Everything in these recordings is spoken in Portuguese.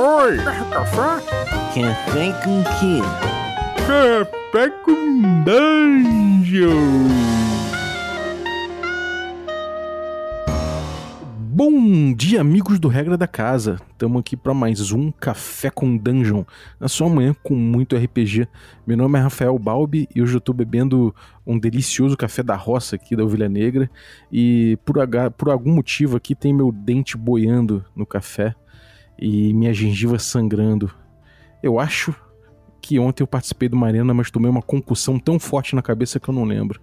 Oi! Café? Café com quê? Café com Dungeon! Bom dia, amigos do Regra da Casa. Estamos aqui para mais um Café com Dungeon, na sua manhã com muito RPG. Meu nome é Rafael Balbi e hoje eu estou bebendo um delicioso café da roça aqui da Ovelha Negra. E por, por algum motivo aqui tem meu dente boiando no café e minha gengiva sangrando. Eu acho que ontem eu participei de uma arena, mas tomei uma concussão tão forte na cabeça que eu não lembro.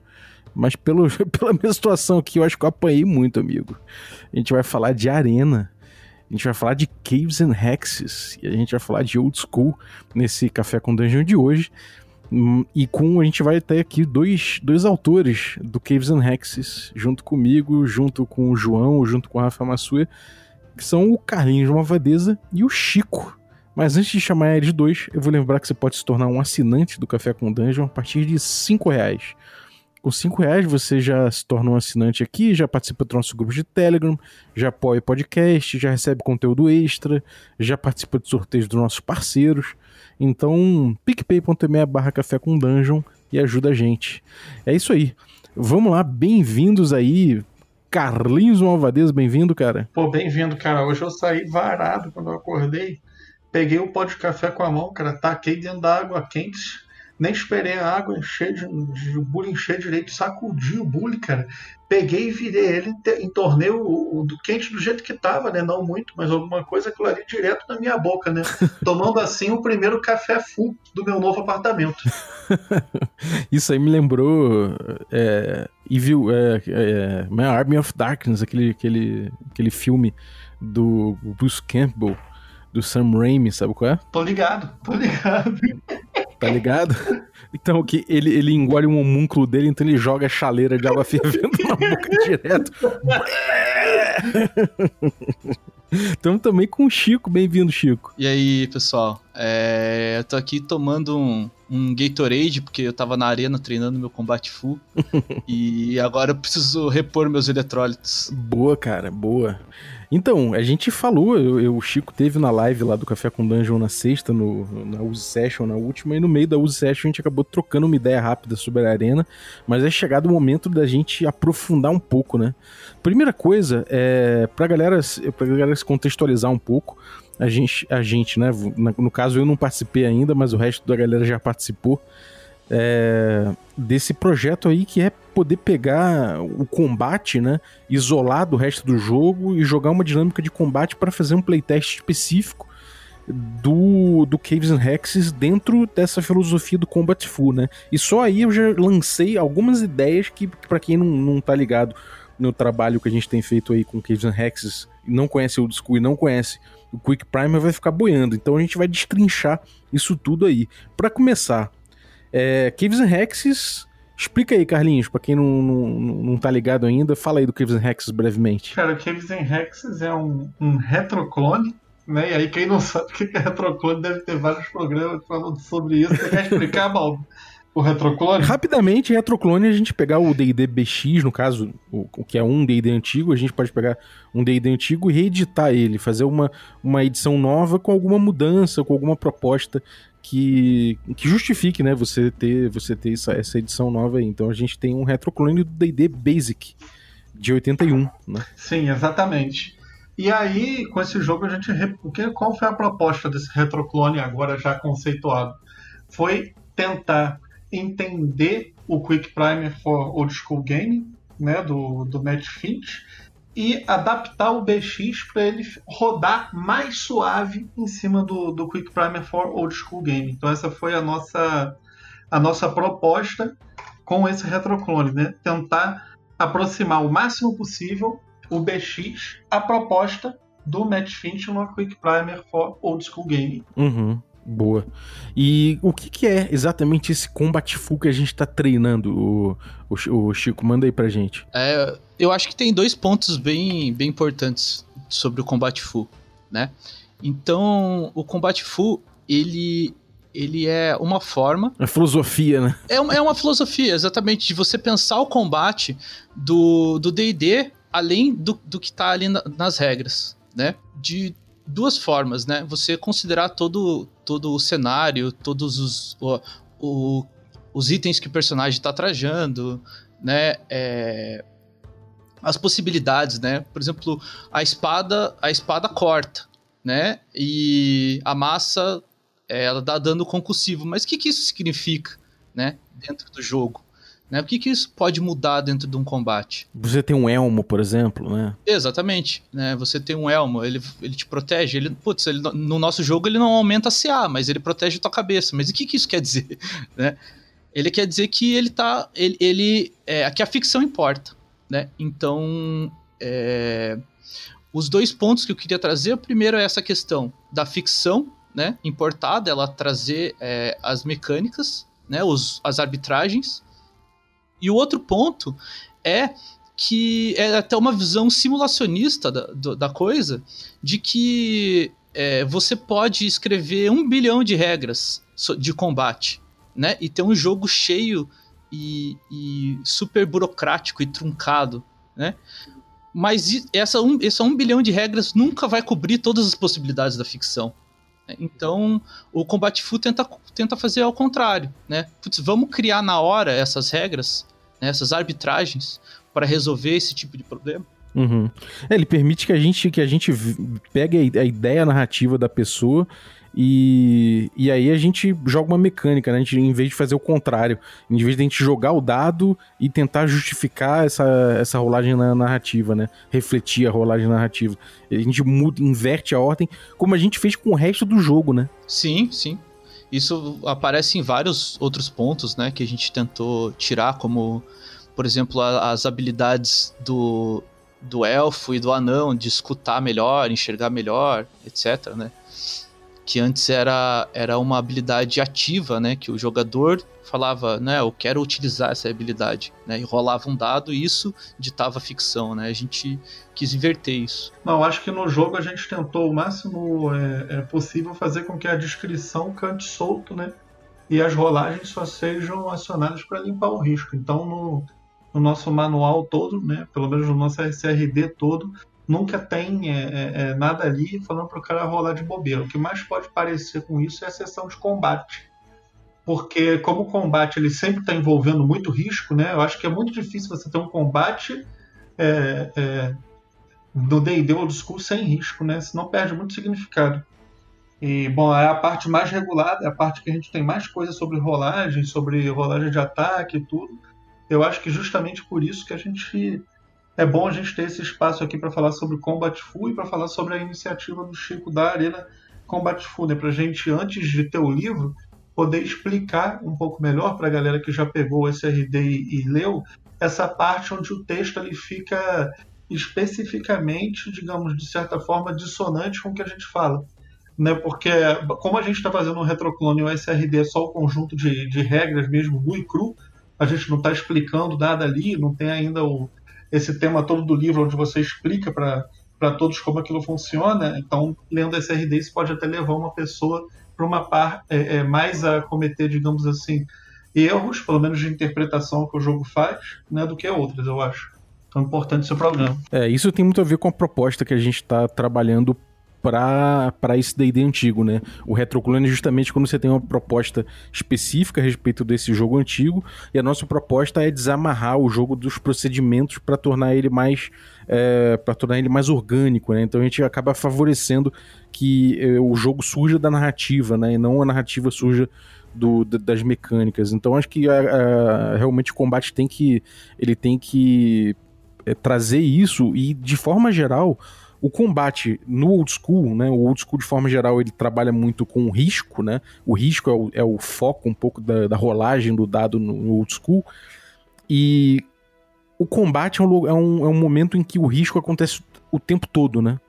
Mas pelo, pela minha situação aqui, eu acho que eu apanhei muito, amigo. A gente vai falar de arena. A gente vai falar de Caves and Hexes. E a gente vai falar de Old School nesse Café com Dungeon de hoje. Hum, e com a gente vai ter aqui dois, dois autores do Caves and Hexes, junto comigo, junto com o João, junto com o Rafa Massuia, que são o Carlinhos Malvadeza e o Chico. Mas antes de chamar eles dois, eu vou lembrar que você pode se tornar um assinante do Café com Dungeon a partir de 5 reais. Com 5 reais você já se torna um assinante aqui, já participa do nosso grupo de Telegram, já apoia o podcast, já recebe conteúdo extra, já participa de sorteios dos nossos parceiros. Então, picpay.me barra café com dungeon e ajuda a gente. É isso aí. Vamos lá, bem-vindos aí. Carlinhos Malvadeza, bem-vindo, cara. Pô, bem-vindo, cara. Hoje eu saí varado quando eu acordei. Peguei o pó de café com a mão, cara, taquei dentro da água quente nem esperei a água encher, de, de, o bule encher direito, sacudi o bule, cara. Peguei e virei ele, entornei o, o, do quente do jeito que tava, né? Não muito, mas alguma coisa aquilo ali direto na minha boca, né? Tomando assim o primeiro café full do meu novo apartamento. Isso aí me lembrou é, Evil, é, é, My Army of Darkness, aquele, aquele, aquele filme do Bruce Campbell, do Sam Raimi, sabe qual é? Tô ligado, tô ligado tá ligado? Então, que ele, ele engole um homúnculo dele, então ele joga a chaleira de água fervendo na boca direto. Estamos também com o Chico. Bem-vindo, Chico. E aí, pessoal? É, eu tô aqui tomando um, um Gatorade, porque eu tava na arena treinando meu combate full. e agora eu preciso repor meus eletrólitos. Boa, cara, boa. Então, a gente falou, eu, eu, o Chico teve na live lá do Café com Dungeon na sexta, no, na Use Session, na última, e no meio da Use Session a gente acabou trocando uma ideia rápida sobre a arena, mas é chegado o momento da gente aprofundar um pouco, né? Primeira coisa, é, pra galera, pra galera se contextualizar um pouco, a gente, a gente, né? No caso eu não participei ainda, mas o resto da galera já participou é, desse projeto aí que é poder pegar o combate, né, isolar do resto do jogo e jogar uma dinâmica de combate para fazer um playtest específico do, do Caves and Hexes dentro dessa filosofia do Combat Full, né? E só aí eu já lancei algumas ideias que, que para quem não, não tá ligado no trabalho que a gente tem feito aí com Caves and Hexes, não conhece o School e não conhece o Quick Primer, vai ficar boiando. Então a gente vai destrinchar isso tudo aí. Para começar, é, Caves and Hexes. Explica aí, Carlinhos, pra quem não, não, não tá ligado ainda, fala aí do Caves and Hexes brevemente. Cara, Caves and Hexes é um, um retroclone, né? E aí quem não sabe o que é retroclone deve ter vários programas falando sobre isso. Você quer explicar, Baldo? O retroclone? Rapidamente, retroclone, a gente pegar o D&D BX, no caso, o, o que é um D&D antigo, a gente pode pegar um D&D antigo e reeditar ele, fazer uma, uma edição nova com alguma mudança, com alguma proposta que, que justifique, né, você ter, você ter essa, essa edição nova aí. Então a gente tem um retroclone do D&D Basic de 81, né? Sim, exatamente. E aí, com esse jogo, a gente. Qual foi a proposta desse retroclone agora já conceituado? Foi tentar entender o Quick Primer for Old School Game, né, do, do Matt Finch, e adaptar o BX para ele rodar mais suave em cima do, do Quick Primer for Old School Game. Então essa foi a nossa, a nossa proposta com esse retroclone, né? Tentar aproximar o máximo possível o BX à proposta do Matt Finch no Quick Primer for Old School Game. Uhum. Boa. E o que, que, é exatamente esse Combat Full que a gente tá treinando, o, o, o, Chico? Manda aí pra gente. É, eu acho que tem dois pontos bem, bem importantes sobre o Combat Full, né? Então, o Combat Full, ele, ele é uma forma... É filosofia, né? É, é uma filosofia, exatamente, de você pensar o combate do D&D além do, do que tá ali na, nas regras, né? De duas formas, né? Você considerar todo, todo o cenário, todos os, o, o, os itens que o personagem está trajando, né? É, as possibilidades, né? Por exemplo, a espada, a espada corta, né? E a massa, ela dá dano concussivo. Mas o que, que isso significa, né? Dentro do jogo? Né? O que, que isso pode mudar dentro de um combate? Você tem um elmo, por exemplo, né? Exatamente. Né? Você tem um elmo, ele, ele te protege. Ele, putz, ele, no nosso jogo ele não aumenta a CA, mas ele protege a tua cabeça. Mas o que, que isso quer dizer? né? Ele quer dizer que ele tá. Ele, ele é, que a ficção importa. Né? Então. É, os dois pontos que eu queria trazer, o primeiro é essa questão da ficção né, importada, ela trazer é, as mecânicas, né, os, as arbitragens, e o outro ponto é que é até uma visão simulacionista da, da coisa, de que é, você pode escrever um bilhão de regras de combate, né? E ter um jogo cheio e, e super burocrático e truncado, né? Mas essa um, essa um bilhão de regras nunca vai cobrir todas as possibilidades da ficção. Né? Então, o Combat Fu tenta, tenta fazer ao contrário, né? Putz, vamos criar na hora essas regras, né, essas arbitragens, para resolver esse tipo de problema. Uhum. É, ele permite que a gente, que a gente pegue a ideia narrativa da pessoa e, e aí a gente joga uma mecânica, né? A gente, em vez de fazer o contrário, em vez de a gente jogar o dado e tentar justificar essa, essa rolagem na narrativa, né? Refletir a rolagem narrativa. A gente muda, inverte a ordem, como a gente fez com o resto do jogo, né? Sim, sim. Isso aparece em vários outros pontos, né? Que a gente tentou tirar, como, por exemplo, a, as habilidades do, do elfo e do anão de escutar melhor, enxergar melhor, etc, né? que antes era, era uma habilidade ativa, né? Que o jogador falava, né? Eu quero utilizar essa habilidade, né? E rolava um dado e isso ditava ficção, né? A gente quis inverter isso. Não, acho que no jogo a gente tentou o máximo é, é possível fazer com que a descrição cante solto, né? E as rolagens só sejam acionadas para limpar o risco. Então, no, no nosso manual todo, né? Pelo menos no nosso SRD todo, nunca tem é, é, é, nada ali falando para o cara rolar de bobeira. O que mais pode parecer com isso é a sessão de combate. Porque como o combate ele sempre está envolvendo muito risco, né? Eu acho que é muito difícil você ter um combate é, é, do D&D Old School sem risco, né? Senão perde muito significado. E, bom, é a parte mais regulada, é a parte que a gente tem mais coisas sobre rolagem, sobre rolagem de ataque e tudo. Eu acho que justamente por isso que a gente é bom a gente ter esse espaço aqui para falar sobre Combat Fu e para falar sobre a iniciativa do Chico da Arena Combat Fu, né? para gente, antes de ter o livro, poder explicar um pouco melhor para a galera que já pegou o SRD e, e leu essa parte onde o texto ele fica especificamente, digamos, de certa forma, dissonante com o que a gente fala. Né? Porque, como a gente está fazendo um retroclone o SRD é só o conjunto de, de regras mesmo, nu e cru, a gente não está explicando nada ali, não tem ainda o, esse tema todo do livro, onde você explica para todos como aquilo funciona. Então, lendo SRD, isso pode até levar uma pessoa para uma par é, é, mais a cometer, digamos assim, erros, pelo menos de interpretação que o jogo faz, né, do que outras, eu acho. Então é importante esse problema. É, isso tem muito a ver com a proposta que a gente está trabalhando para esse D&D antigo, né? O retroclone é justamente quando você tem uma proposta específica a respeito desse jogo antigo e a nossa proposta é desamarrar o jogo dos procedimentos para tornar ele mais é, para tornar ele mais orgânico, né? Então a gente acaba favorecendo que é, o jogo surja da narrativa, né? E não a narrativa surja do, das mecânicas. Então acho que a, a, realmente o combate tem que ele tem que é, trazer isso e de forma geral o combate no old school, né? O old school, de forma geral, ele trabalha muito com o risco, né? O risco é o, é o foco um pouco da, da, rolagem do dado no, no old school. E o combate é um, é, um, é um momento em que o risco acontece o tempo todo, né?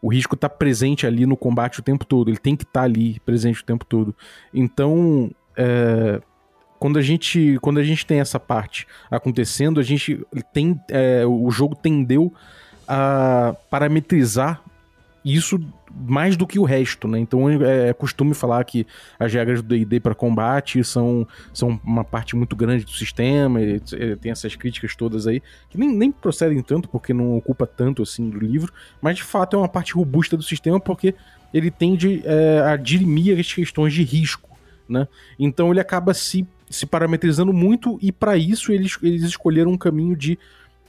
O risco está presente ali no combate o tempo todo, ele tem que estar tá ali presente o tempo todo. Então, é, quando a gente quando a gente tem essa parte acontecendo, a gente tem é, o jogo tendeu a parametrizar isso mais do que o resto, né? Então é, é costume falar que as regras do D&D para combate são, são uma parte muito grande do sistema, e, e, tem essas críticas todas aí, que nem, nem procedem tanto, porque não ocupa tanto assim do livro, mas de fato é uma parte robusta do sistema, porque ele tende é, a dirimir as questões de risco, né? Então ele acaba se, se parametrizando muito, e para isso eles, eles escolheram um caminho de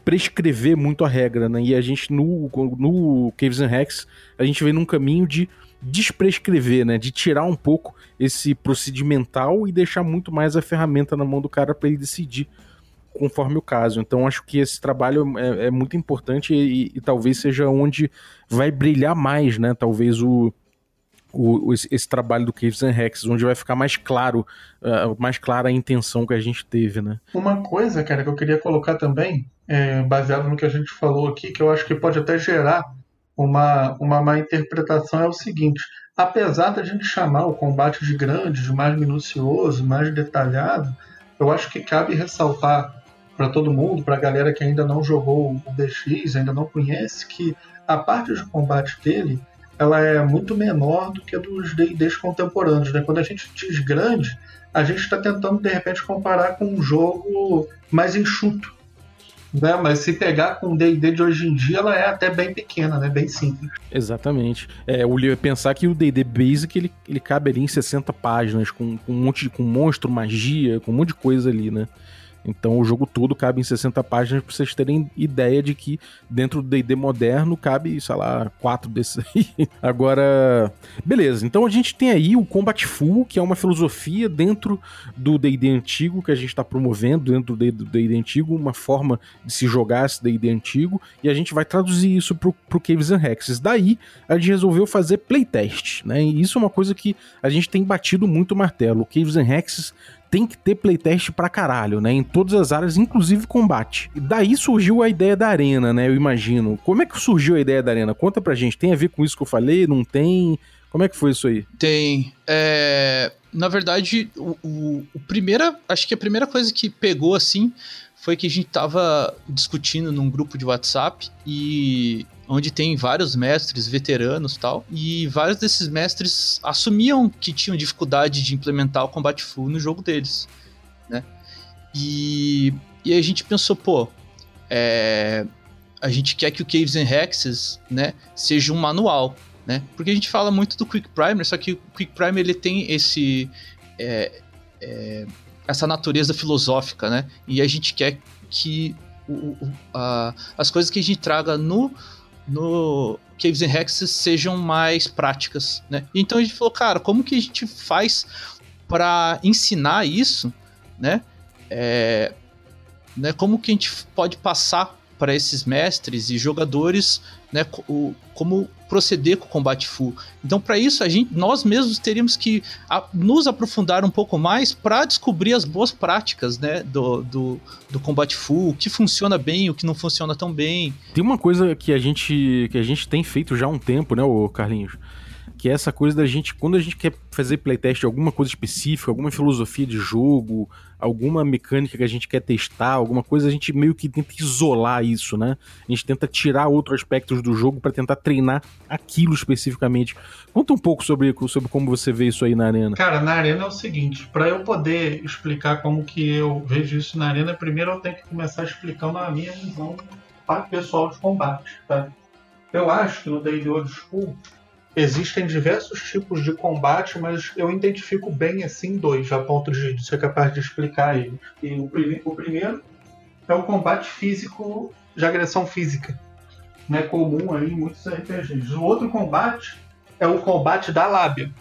prescrever muito a regra, né? E a gente, no, no Caves and Hacks, a gente vem num caminho de desprescrever, né? De tirar um pouco esse procedimental e deixar muito mais a ferramenta na mão do cara para ele decidir conforme o caso. Então acho que esse trabalho é, é muito importante e, e, talvez seja onde vai brilhar mais, né? Talvez o, o, esse, trabalho do Caves and Hacks, onde vai ficar mais claro, uh, mais clara a intenção que a gente teve, né? Uma coisa, cara, que eu queria colocar também é, baseado no que a gente falou aqui, que eu acho que pode até gerar uma, uma má interpretação, é o seguinte: apesar da gente chamar o combate de grande, de mais minucioso, mais detalhado, eu acho que cabe ressaltar para todo mundo, para a galera que ainda não jogou o DX, ainda não conhece, que a parte de combate dele ela é muito menor do que a dos D&Ds contemporâneos. Né? Quando a gente diz grande, a gente está tentando de repente comparar com um jogo mais enxuto né? Mas se pegar com o D&D de hoje em dia, ela é até bem pequena, né? Bem simples. Exatamente. É, o pensar que o D&D Basic, ele, ele cabe ali em 60 páginas, com, com um monte de com monstro, magia, com um monte de coisa ali, né? Então o jogo todo cabe em 60 páginas para vocês terem ideia de que dentro do D&D moderno cabe, sei lá, quatro desses aí. Agora, beleza. Então a gente tem aí o Combat Full, que é uma filosofia dentro do D&D antigo que a gente está promovendo dentro do D&D antigo, uma forma de se jogar esse D&D antigo, e a gente vai traduzir isso pro, pro Caves and Hexes. Daí a gente resolveu fazer playtest, né? E isso é uma coisa que a gente tem batido muito o martelo. O Caves and Hexes tem que ter playtest pra caralho, né? Em todas as áreas, inclusive combate. E daí surgiu a ideia da arena, né? Eu imagino. Como é que surgiu a ideia da arena? Conta pra gente. Tem a ver com isso que eu falei? Não tem? Como é que foi isso aí? Tem. É... Na verdade, o, o, o primeira, acho que a primeira coisa que pegou assim foi que a gente tava discutindo num grupo de WhatsApp e onde tem vários mestres veteranos tal, e vários desses mestres assumiam que tinham dificuldade de implementar o combate full no jogo deles, né? E, e a gente pensou, pô, é, a gente quer que o Caves and Hexes, né, seja um manual, né? Porque a gente fala muito do Quick Primer, só que o Quick Primer ele tem esse é, é, essa natureza filosófica, né? E a gente quer que o, o, a, as coisas que a gente traga no no Caves and Hexes sejam mais práticas, né? Então a gente falou, cara, como que a gente faz para ensinar isso, né? É, né? Como que a gente pode passar para esses mestres e jogadores, né, o, como proceder com o combate full. Então, para isso, a gente, nós mesmos teríamos que a, nos aprofundar um pouco mais para descobrir as boas práticas, né, do, do, do combate full, o que funciona bem, o que não funciona tão bem. Tem uma coisa que a gente que a gente tem feito já há um tempo, né, Carlinhos, que é essa coisa da gente, quando a gente quer fazer playtest de alguma coisa específica, alguma filosofia de jogo, alguma mecânica que a gente quer testar, alguma coisa, a gente meio que tenta isolar isso, né? A gente tenta tirar outros aspectos do jogo para tentar treinar aquilo especificamente. Conta um pouco sobre, sobre como você vê isso aí na arena. Cara, na arena é o seguinte, para eu poder explicar como que eu vejo isso na arena, primeiro eu tenho que começar explicando a minha visão para o pessoal de combate, tá? Eu acho que no Day Old School Existem diversos tipos de combate, mas eu identifico bem assim dois, a ponto de ser capaz de explicar eles. E o, prime o primeiro é o combate físico de agressão física, né, comum aí em muitos RPGs. O outro combate é o combate da lábia,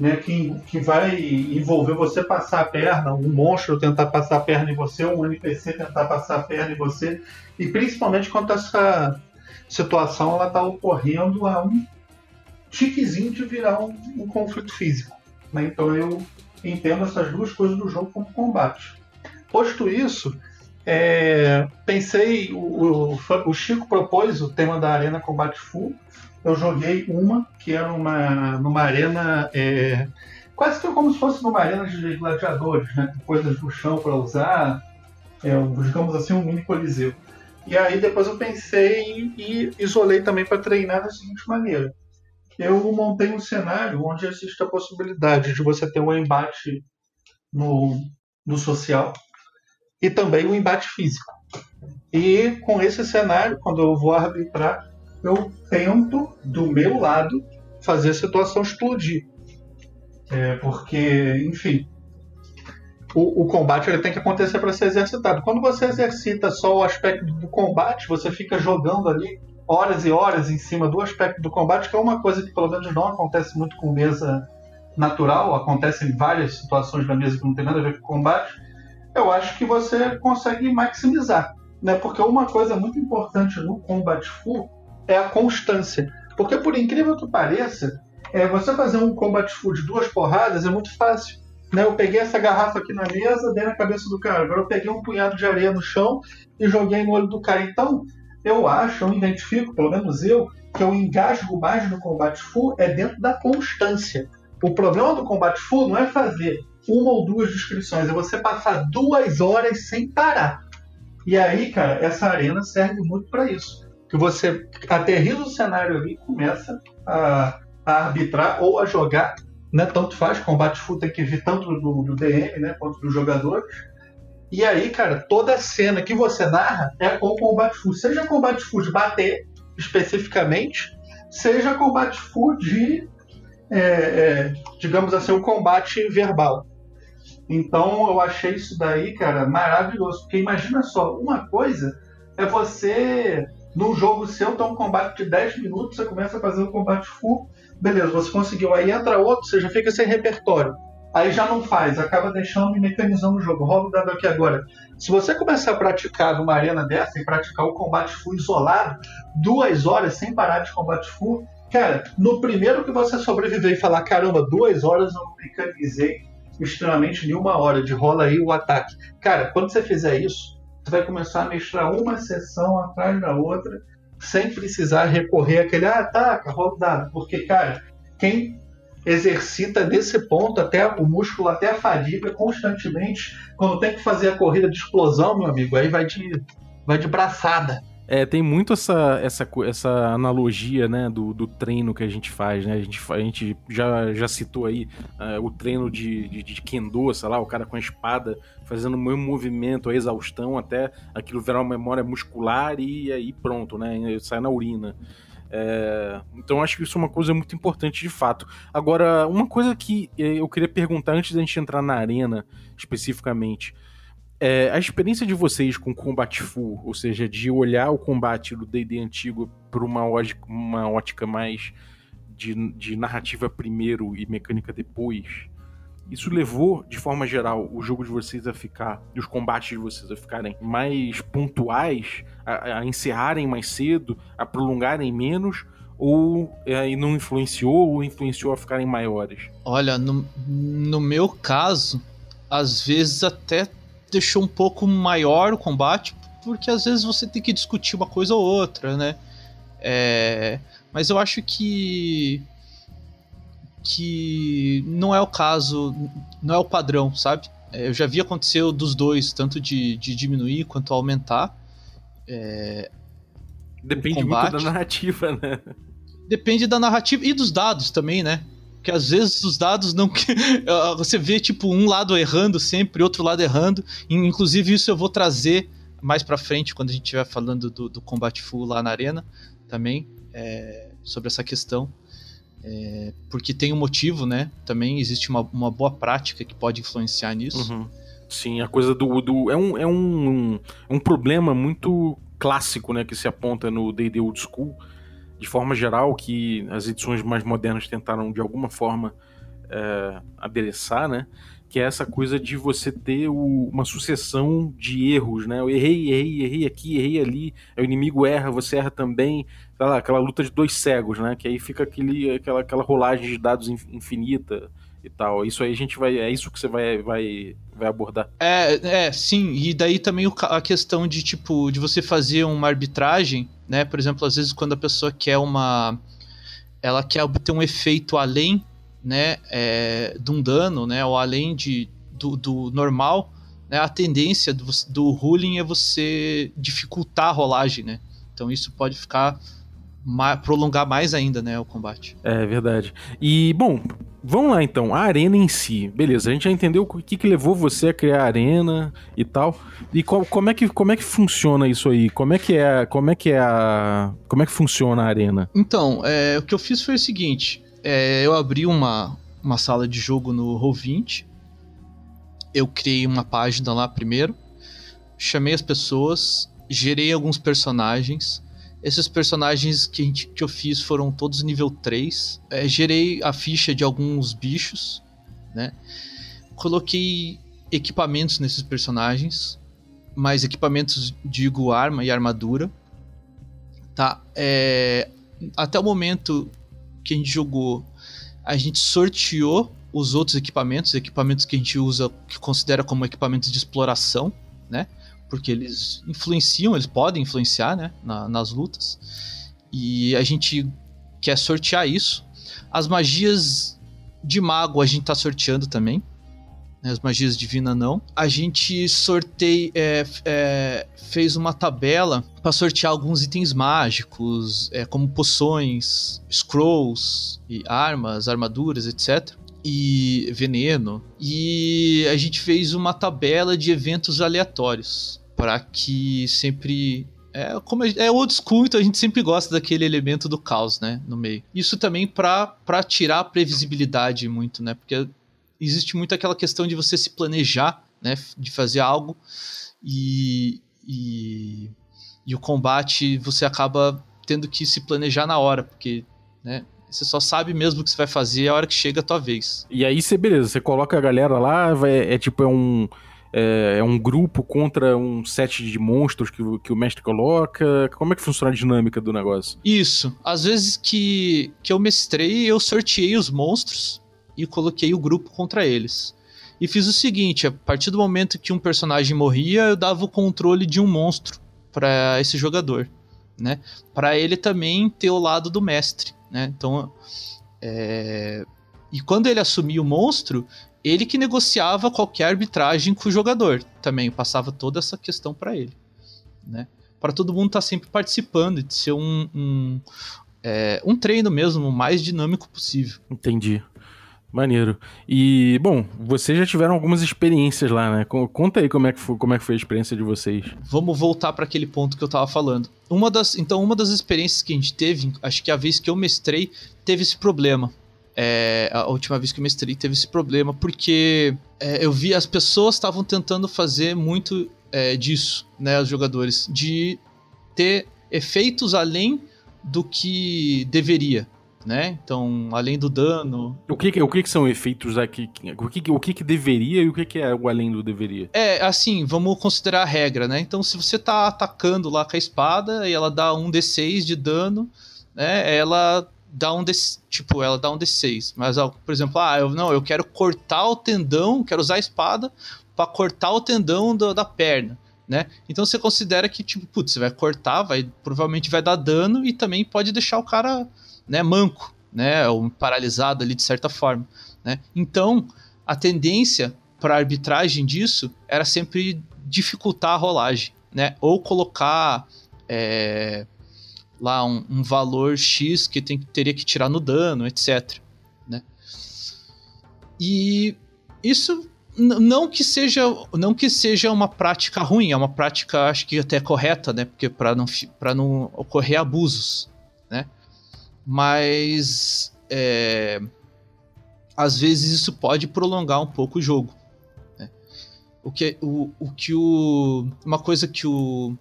né, que, que vai envolver você passar a perna, um monstro tentar passar a perna em você, um NPC tentar passar a perna em você, e principalmente quando essa situação está ocorrendo a um tiquezinho de virar um, um conflito físico. Né? Então eu entendo essas duas coisas do jogo como combate. Posto isso, é, pensei, o, o, o, Chico propôs o tema da Arena Combate Full. Eu joguei uma, que era uma, numa arena. É, quase que como se fosse numa arena de gladiadores, né? Coisas no chão para usar, é, digamos assim, um mini coliseu. E aí depois eu pensei e isolei também para treinar da seguinte maneira eu montei um cenário onde existe a possibilidade de você ter um embate no, no social e também um embate físico. E com esse cenário, quando eu vou arbitrar, eu tento, do meu lado, fazer a situação explodir. É, porque, enfim, o, o, combate ele tem que acontecer para ser exercitado. Quando você exercita só o aspecto do combate, você fica jogando ali horas e horas em cima do aspecto do combate, que é uma coisa que pelo menos não acontece muito com mesa natural, acontece em várias situações da mesa que não tem nada a ver com combate. Eu acho que você consegue maximizar, né? Porque uma coisa muito importante no combate full é a constância. Porque por incrível que pareça, é, você fazer um combat full de duas porradas é muito fácil. Né? Eu peguei essa garrafa aqui na mesa, dei na cabeça do cara. Agora eu peguei um punhado de areia no chão e joguei no olho do cara. Então, eu acho, eu identifico, pelo menos eu, que eu engasgo mais no combate full é dentro da constância. O problema do combate full não é fazer uma ou duas descrições, é você passar duas horas sem parar. E aí, cara, essa arena serve muito para isso. Que você aterriza o cenário ali e começa a, a, arbitrar ou a jogar, né? Tanto faz, combate full tem que vir tanto do, do DM, né, quanto dos jogadores. E aí, cara, toda cena que você narra é com combate full. Seja combate de bater, especificamente, seja combate full de, é, é, digamos assim, o combate verbal. Então eu achei isso daí, cara, maravilhoso. Porque imagina só, uma coisa é você, num jogo seu, ter um combate de 10 minutos, você começa a fazer um combate full, beleza, você conseguiu. Aí entra outro, você já fica sem repertório. Aí já não faz, acaba deixando e mecanizando o jogo. Rola o dado aqui agora. Se você começar a praticar numa arena dessa e praticar o combate full isolado, duas horas sem parar de combate full, cara, no primeiro que você sobreviver e falar, caramba, duas horas eu mecanizei extremamente em uma hora de rola aí o ataque. Cara, quando você fizer isso, você vai começar a mestrar uma sessão atrás da outra, sem precisar recorrer àquele ah, ataca, rola o dado. Porque, cara, quem exercita nesse ponto até o músculo, até a fadiga constantemente, quando tem que fazer a corrida de explosão, meu amigo, aí vai de, vai de braçada. É, tem muito essa, essa, essa analogia, né, do, do treino que a gente faz, né? A gente, a gente já, já citou aí uh, o treino de, de, de, Kendo, sei lá, o cara com a espada fazendo o mesmo movimento, a exaustão, até aquilo virar uma memória muscular e aí pronto, né? Sai na urina. É, então acho que isso é uma coisa muito importante de fato. Agora, uma coisa que eh, eu queria perguntar antes da gente entrar na arena especificamente. É, a experiência de vocês com combate full, ou seja, de olhar o combate do D&D antigo por uma, uma ótica mais de, de narrativa primeiro e mecânica depois, isso levou, de forma geral, o jogo de vocês a ficar, os combates de vocês a ficarem mais pontuais, a, a encerrarem mais cedo, a prolongarem menos, ou é, não influenciou, ou influenciou a ficarem maiores? Olha, no, no meu caso, às vezes até deixou um pouco maior o combate, porque às vezes você tem que discutir uma coisa ou outra, né? É, mas eu acho que que não é o caso, não é o padrão, sabe? É, eu já vi acontecer dos dois, tanto de, de diminuir quanto aumentar. É, Depende muito da narrativa, né? Depende da narrativa e dos dados também, né? que às vezes os dados não. Ah, você vê, tipo, um lado errando sempre, outro lado errando. Inclusive, isso eu vou trazer mais pra frente, quando a gente estiver falando do, do combate full lá na arena também, é, sobre essa questão. É, porque tem um motivo, né? Também existe uma, uma boa prática que pode influenciar nisso. Uhum. Sim, a coisa do. do é, um, é um, um, um problema muito clássico, né? Que se aponta no DD Old School de forma geral, que as edições mais modernas tentaram de alguma forma é, adereçar, né? Que é essa coisa de você ter o, uma sucessão de erros, né? Eu errei, errei, errei aqui, errei ali, o inimigo erra, você erra também, lá, aquela luta de dois cegos, né? Que aí fica aquele, aquela, aquela rolagem de dados infinita e tal. Isso aí a gente vai. É isso que você vai, vai, vai abordar. É, é, sim. E daí também a questão de, tipo, de você fazer uma arbitragem né? Por exemplo, às vezes quando a pessoa quer uma, ela quer obter um efeito além, né, é, de um dano, né, ou além de, do, do normal, né, a tendência do, do ruling é você dificultar a rolagem, né? Então isso pode ficar prolongar mais ainda, né, o combate. É verdade. E, bom, vamos lá então. A arena em si. Beleza, a gente já entendeu o que, que levou você a criar a arena e tal. E co como, é que, como é que funciona isso aí? Como é que é, como é, que é a. Como é que funciona a arena? Então, é, o que eu fiz foi o seguinte: é, eu abri uma, uma sala de jogo no Roll20. Eu criei uma página lá primeiro. Chamei as pessoas, gerei alguns personagens esses personagens que, gente, que eu fiz foram todos nível 3. É, gerei a ficha de alguns bichos, né? Coloquei equipamentos nesses personagens. Mais equipamentos, digo, arma e armadura. Tá? É, até o momento que a gente jogou, a gente sorteou os outros equipamentos, equipamentos que a gente usa, que considera como equipamentos de exploração, né? porque eles influenciam, eles podem influenciar, né, na, nas lutas. E a gente quer sortear isso. As magias de mago a gente tá sorteando também. Né, as magias divina não. A gente sorteia, é, é, fez uma tabela para sortear alguns itens mágicos, é, como poções, scrolls, e armas, armaduras, etc e veneno. E a gente fez uma tabela de eventos aleatórios para que sempre é, como é, é old school, então a gente sempre gosta daquele elemento do caos, né, no meio. Isso também para tirar a previsibilidade muito, né? Porque existe muito aquela questão de você se planejar, né, de fazer algo e, e, e o combate você acaba tendo que se planejar na hora, porque, né, você só sabe mesmo o que você vai fazer a hora que chega a tua vez. E aí você, beleza, você coloca a galera lá, vai, é tipo, é um. É, é, um grupo contra um set de monstros que, que o mestre coloca? Como é que funciona a dinâmica do negócio? Isso. Às vezes que, que eu mestrei, eu sorteei os monstros e coloquei o grupo contra eles. E fiz o seguinte: a partir do momento que um personagem morria, eu dava o controle de um monstro para esse jogador, né? Para ele também ter o lado do mestre né? Então, é... e quando ele assumia o monstro, ele que negociava qualquer arbitragem com o jogador, também passava toda essa questão para ele, né? Para todo mundo estar tá sempre participando e de ser um, um, é, um treino mesmo, o mais dinâmico possível. Entendi. Maneiro. E, bom, vocês já tiveram algumas experiências lá, né? Conta aí como é que foi, como é que foi a experiência de vocês. Vamos voltar para aquele ponto que eu tava falando. Uma das, então, uma das experiências que a gente teve, acho que a vez que eu mestrei, teve esse problema. É, a última vez que eu mestrei teve esse problema, porque é, eu vi as pessoas estavam tentando fazer muito é, disso, né? Os jogadores, de ter efeitos além do que deveria né? Então, além do dano. O que, o que, que são efeitos aqui? O que, o que, que deveria e o que, que é o além do deveria? É, assim, vamos considerar a regra, né? Então, se você tá atacando lá com a espada e ela dá um D6 de dano, né? Ela dá um D, tipo, ela dá um D6. Mas, por exemplo, ah, eu não, eu quero cortar o tendão, quero usar a espada para cortar o tendão do, da perna. Né? Então você considera que, tipo, putz, você vai cortar, vai, provavelmente vai dar dano e também pode deixar o cara né, manco, né, ou paralisado ali de certa forma, né? Então, a tendência para a arbitragem disso era sempre dificultar a rolagem, né? Ou colocar é, lá um, um, valor X que tem, teria que tirar no dano, etc. Né? E isso não que seja não que seja uma prática ruim, é uma prática acho que até correta, né? Porque para não para não ocorrer abusos? Mas é, às vezes isso pode prolongar um pouco o jogo. Né? O que o, o que o uma coisa que o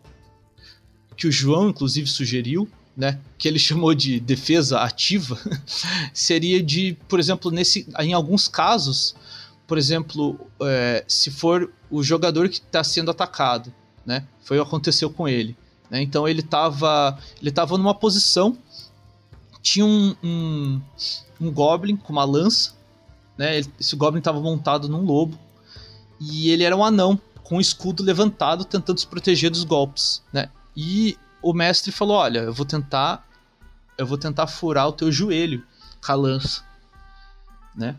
que o João inclusive sugeriu, né, que ele chamou de defesa ativa, seria de, por exemplo, nesse em alguns casos, por exemplo, é, se for o jogador que está sendo atacado, né, foi o que aconteceu com ele. Né, então ele estava ele tava numa posição tinha um, um, um Goblin com uma lança, né? Esse Goblin estava montado num lobo e ele era um anão com um escudo levantado tentando se proteger dos golpes, né? E o mestre falou: "Olha, eu vou tentar eu vou tentar furar o teu joelho com a lança", né?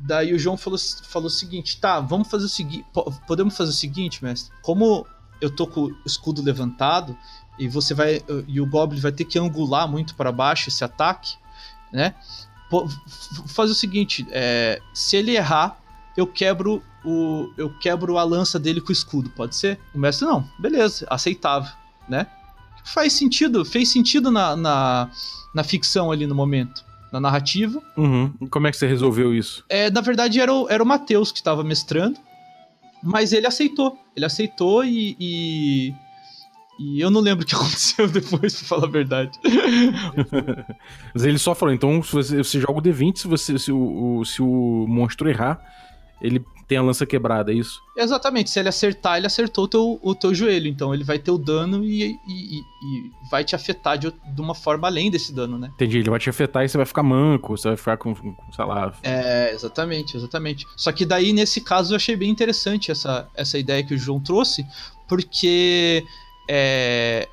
Daí o João falou, falou o seguinte: "Tá, vamos fazer o seguinte, podemos fazer o seguinte, mestre? Como eu tô com o escudo levantado, e você vai e o Goblin vai ter que angular muito para baixo esse ataque, né? Pô, faz o seguinte, é, se ele errar, eu quebro o eu quebro a lança dele com o escudo, pode ser? O mestre não, beleza, aceitável, né? Faz sentido, fez sentido na, na, na ficção ali no momento na narrativa. Uhum. Como é que você resolveu isso? É, na verdade, era o, era o Matheus que estava mestrando, mas ele aceitou. Ele aceitou e, e, e, eu não lembro o que aconteceu depois, pra falar a verdade. mas ele só falou, então se você, você joga o D20, se, você, se, o, o, se o monstro errar, ele tem a lança quebrada, é isso? Exatamente, se ele acertar, ele acertou o teu, o teu joelho, então ele vai ter o dano e, e, e vai te afetar de, de, uma forma além desse dano, né? Entendi, ele vai te afetar e você vai ficar manco, você vai ficar com, sei lá... É, exatamente, exatamente. Só que daí, nesse caso, eu achei bem interessante essa, essa ideia que o João trouxe, porque é,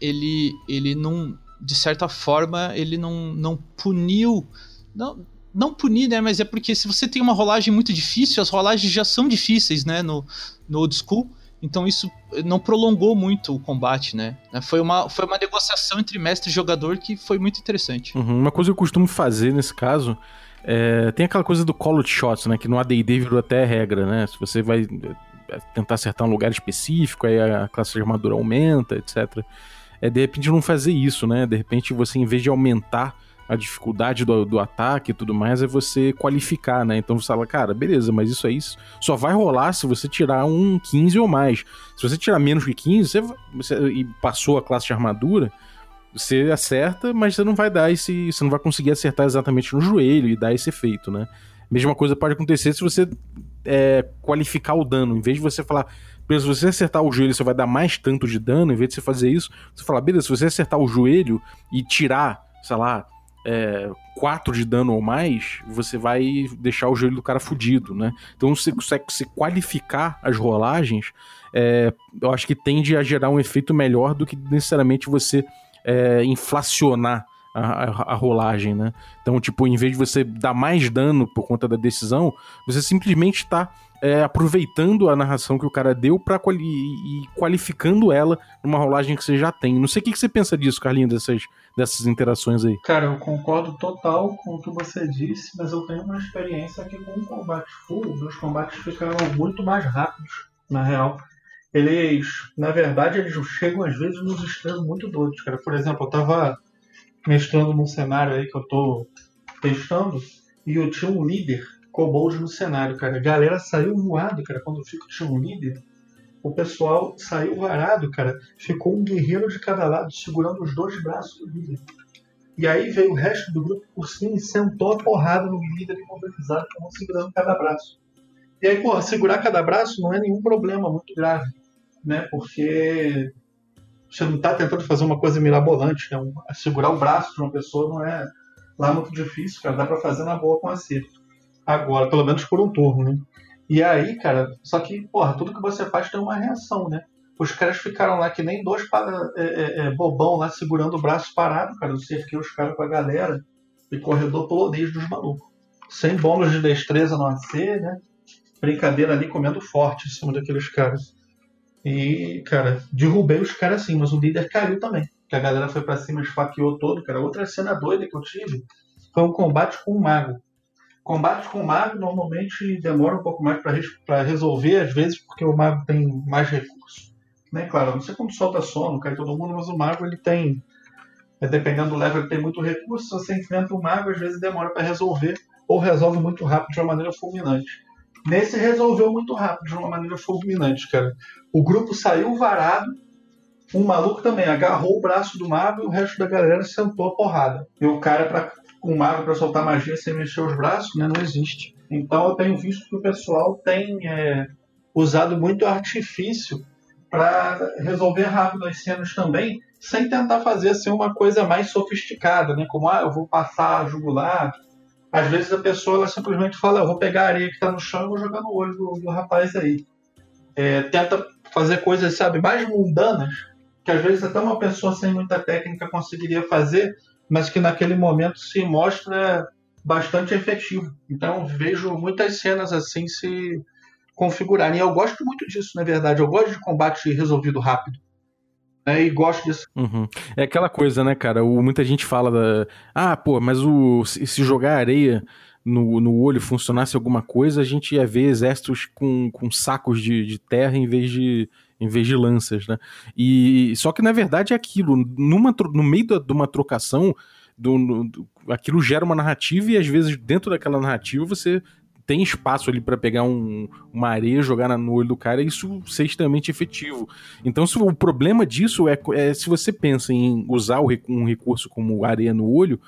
ele, ele não, de certa forma, ele não, não puniu... Não, não punir, né? Mas é porque se você tem uma rolagem muito difícil, as rolagens já são difíceis, né? No, no old school. Então isso não prolongou muito o combate, né? Foi uma, foi uma negociação entre mestre e jogador que foi muito interessante. Uhum. Uma coisa que eu costumo fazer nesse caso é, tem aquela coisa do call shots, né? Que no AD&D virou até regra, né? Se você vai tentar acertar um lugar específico, aí a classe de armadura aumenta, etc. É, de repente não fazer isso, né? De repente você, em vez de aumentar a dificuldade do, do ataque e tudo mais é você qualificar, né? Então você fala, cara, beleza, mas isso aí só vai rolar se você tirar um 15 ou mais. Se você tirar menos que 15 você, você, e passou a classe de armadura, você acerta, mas você não vai dar esse. Você não vai conseguir acertar exatamente no joelho e dar esse efeito, né? Mesma coisa pode acontecer se você é, qualificar o dano. Em vez de você falar, beleza, se você acertar o joelho, você vai dar mais tanto de dano, em vez de você fazer isso, você fala, beleza, se você acertar o joelho e tirar, sei lá, é, 4 de dano ou mais, você vai deixar o joelho do cara fudido, né? Então, você se qualificar as rolagens, é, eu acho que tende a gerar um efeito melhor do que necessariamente você é, inflacionar a, a, rolagem, né? Então, tipo, em vez de você dar mais dano por conta da decisão, você simplesmente está é, aproveitando a narração que o cara deu para quali e qualificando ela numa rolagem que você já tem. Não sei o que, que você pensa disso, Carlinhos, dessas, dessas interações aí. Cara, eu concordo total com o que você disse, mas eu tenho uma experiência que com o combate full, meus combates ficaram muito mais rápidos, na real. Eles, na verdade, eles chegam às vezes nos extremos muito doidos, cara. Por exemplo, eu tava mestrando num cenário aí que eu tô testando e eu tinha um líder kobold no cenário, cara. A galera saiu voado, cara, quando fica tinha um líder. O pessoal saiu varado, cara. Ficou um guerreiro de cada lado segurando os dois braços do líder. E aí veio o resto do grupo por cima e sentou a porrada no líder imobilizado, com um segurando cada braço. E aí, pô, segurar cada braço não é nenhum problema muito grave, né? Porque você não está tentando fazer uma coisa mirabolante, né? Segurar o braço de uma pessoa não é lá muito difícil, cara. Dá para fazer na boa com acerto agora, pelo menos por um turno, né? E aí, cara, só que, porra, tudo que você faz tem uma reação, né? Os caras ficaram lá que nem dois para, é, é, é, bobão lá segurando o braço parado, cara. Eu cerquei os caras com a galera e corredor polonês dos malucos. Sem bônus de destreza no AC, né? Brincadeira ali comendo forte em cima daqueles caras. E, cara, derrubei os caras assim, mas o líder caiu também. Que a galera foi para cima, esfaqueou todo, cara. Outra cena doida que eu tive foi um combate com um mago. Combate com o mago normalmente demora um pouco mais para resolver, às vezes, porque o mago tem mais recursos. Né? Claro, não sei quando solta sono, cai todo mundo, mas o mago ele tem, é, dependendo do level, ele tem muito recurso. Se você enfrenta o mago, às vezes demora para resolver, ou resolve muito rápido de uma maneira fulminante. Nesse resolveu muito rápido, de uma maneira fulminante, cara. O grupo saiu varado, um maluco também agarrou o braço do mago e o resto da galera sentou a porrada. E o cara, para com mago para soltar magia sem mexer os braços, né? Não existe. Então eu tenho visto que o pessoal tem é, usado muito artifício para resolver rápido as cenas também, sem tentar fazer assim uma coisa mais sofisticada, né? Como ah, eu vou passar a jugular. Às vezes a pessoa simplesmente fala, eu vou pegar a areia que está no chão e vou jogar no olho do, do rapaz aí. É, tenta fazer coisas, sabe, mais mundanas, que às vezes até uma pessoa sem muita técnica conseguiria fazer, mas que naquele momento se mostra bastante efetivo. Então vejo muitas cenas assim se configurarem. Eu gosto muito disso, na verdade. Eu gosto de combate resolvido rápido. Né, e gosto disso. Uhum. É aquela coisa, né, cara? O, muita gente fala da. Ah, pô, mas o, se, jogar areia no, no olho funcionasse alguma coisa, a gente ia ver exércitos com, com sacos de, de terra em vez de, em vez de lanças, né? E só que na verdade é aquilo, numa, no meio da, de uma trocação, do, do, aquilo gera uma narrativa e às vezes dentro daquela narrativa você tem espaço ali para pegar um, uma areia, jogar no olho do cara isso ser extremamente efetivo. Então, se, o problema disso é, é se você pensa em usar um recurso como areia no olho,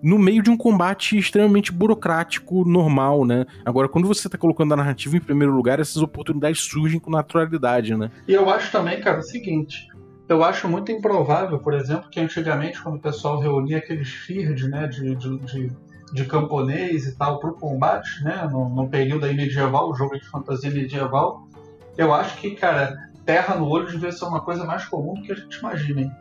no meio de um combate extremamente burocrático, normal, né? Agora, quando você tá colocando a narrativa em primeiro lugar, essas oportunidades surgem com naturalidade, né? E eu acho também, cara, o seguinte. Eu acho muito improvável, por exemplo, que antigamente, quando o pessoal reunia aqueles FIRD, né, de, de, de, de camponês e tal, pro combate, né, no, no período aí medieval, o jogo de fantasia medieval, eu acho que, cara, terra no olho devia ser uma coisa mais comum do que a gente imagina, hein?